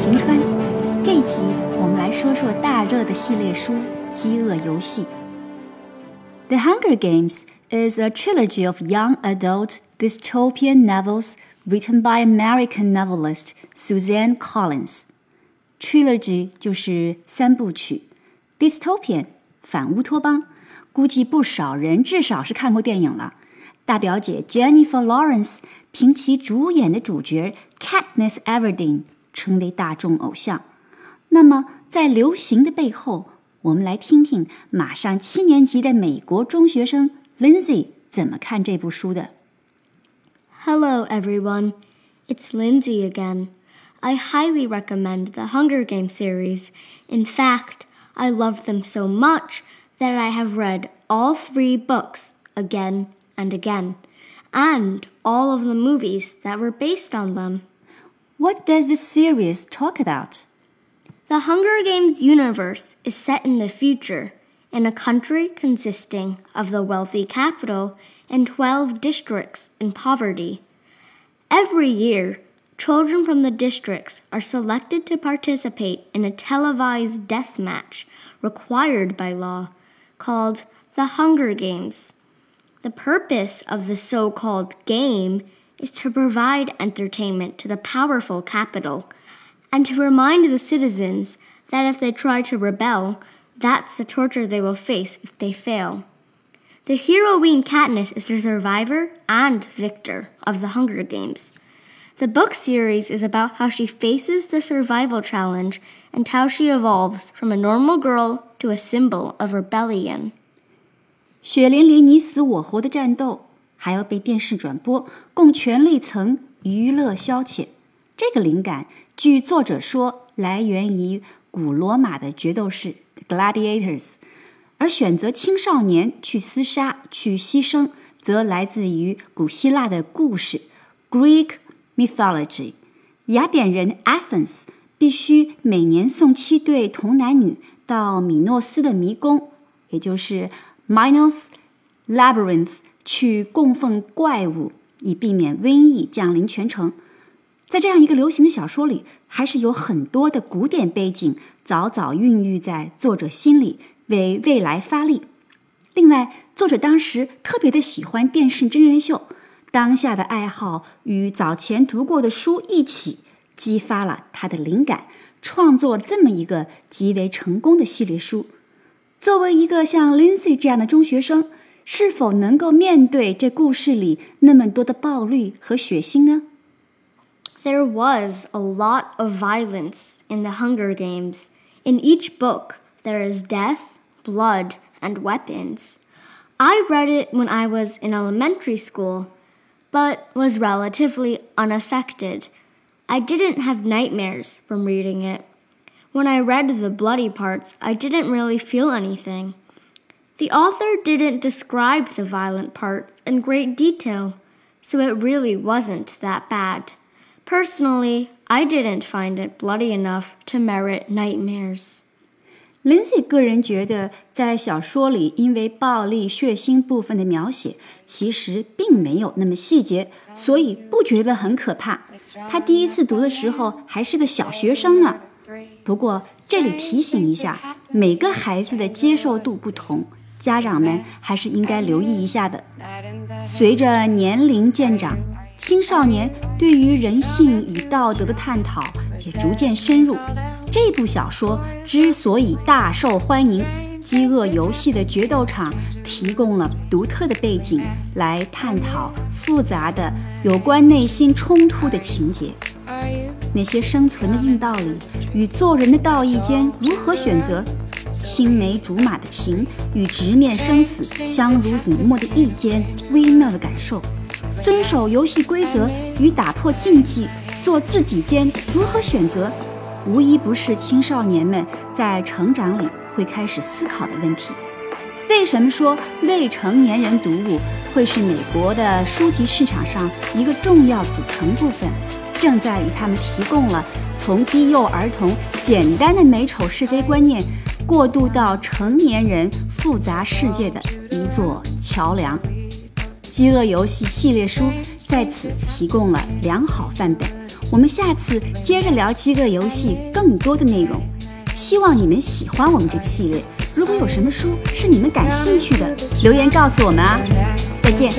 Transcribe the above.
晴川，这一集我们来说说大热的系列书《饥饿游戏》。The Hunger Games is a trilogy of young adult dystopian novels written by American novelist Suzanne Collins. Trilogy 就是三部曲，dystopian 反乌托邦，估计不少人至少是看过电影了。大表姐 Jennifer Lawrence 凭其主演的主角 Katniss Everdeen 成为大众偶像。那么，在流行的背后，我们来听听马上七年级的美国中学生 Lindsay 怎么看这部书的。Hello, everyone. It's Lindsay again. I highly recommend the Hunger Games series. In fact, I love them so much that I have read all three books again and again, and all of the movies that were based on them. What does this series talk about? The Hunger Games universe is set in the future, in a country consisting of the wealthy capital and 12 districts in poverty. Every year, children from the districts are selected to participate in a televised death match required by law called the Hunger Games. The purpose of the so called game is to provide entertainment to the powerful capital and to remind the citizens that if they try to rebel, that's the torture they will face if they fail. The heroine Katniss is the survivor and victor of the Hunger Games. The book series is about how she faces the survival challenge and how she evolves from a normal girl to a symbol of rebellion. 血淋淋、你死我活的战斗， 还要被电视转播，供权力层娱乐消遣。这个灵感据作者说，来源于古罗马的决斗士 （gladiators），而选择青少年去厮杀、去牺牲，则来自于古希腊的故事 （Greek mythology）。雅典人 Athens 必须每年送七对童男女到米诺斯的迷宫，也就是 Minos Labyrinth，去供奉怪物，以避免瘟疫降临全城。在这样一个流行的小说里，还是有很多的古典背景早早孕育在作者心里，为未来发力。另外，作者当时特别的喜欢电视真人秀，当下的爱好与早前读过的书一起，激发了他的灵感，创作这么一个极为成功的系列书。作为一个像 Lindsay 这样的中学生，是否能够面对这故事里那么多的暴力和血腥呢？There was a lot of violence in the Hunger Games. In each book, there is death, blood, and weapons. I read it when I was in elementary school, but was relatively unaffected. I didn't have nightmares from reading it. When I read the bloody parts, I didn't really feel anything. The author didn't describe the violent parts in great detail, so it really wasn't that bad. Personally, I didn't find it bloody enough to merit nightmares. Lindsay 个人觉得，在小说里因为暴力血腥部分的描写，其实并没有那么细节，所以不觉得很可怕。他第一次读的时候还是个小学生呢。不过这里提醒一下，每个孩子的接受度不同， 家长们还是应该留意一下的。随着年龄渐长。青少年对于人性与道德的探讨也逐渐深入。这部小说之所以大受欢迎，《饥饿游戏》的决斗场提供了独特的背景来探讨复杂的有关内心冲突的情节。那些生存的硬道理与做人的道义间如何选择？青梅竹马的情与直面生死、相濡以沫的意间微妙的感受。遵守游戏规则与打破禁忌，做自己间如何选择，无一不是青少年们在成长里会开始思考的问题。为什么说未成年人读物会是美国的书籍市场上一个重要组成部分？正在与他们提供了从低幼儿童简单的美丑是非观念，过渡到成年人复杂世界的一座桥梁。饥饿游戏系列书在此提供了良好范本。我们下次接着聊饥饿游戏更多的内容。希望你们喜欢我们这个系列。如果有什么书是你们感兴趣的，留言告诉我们啊！再见。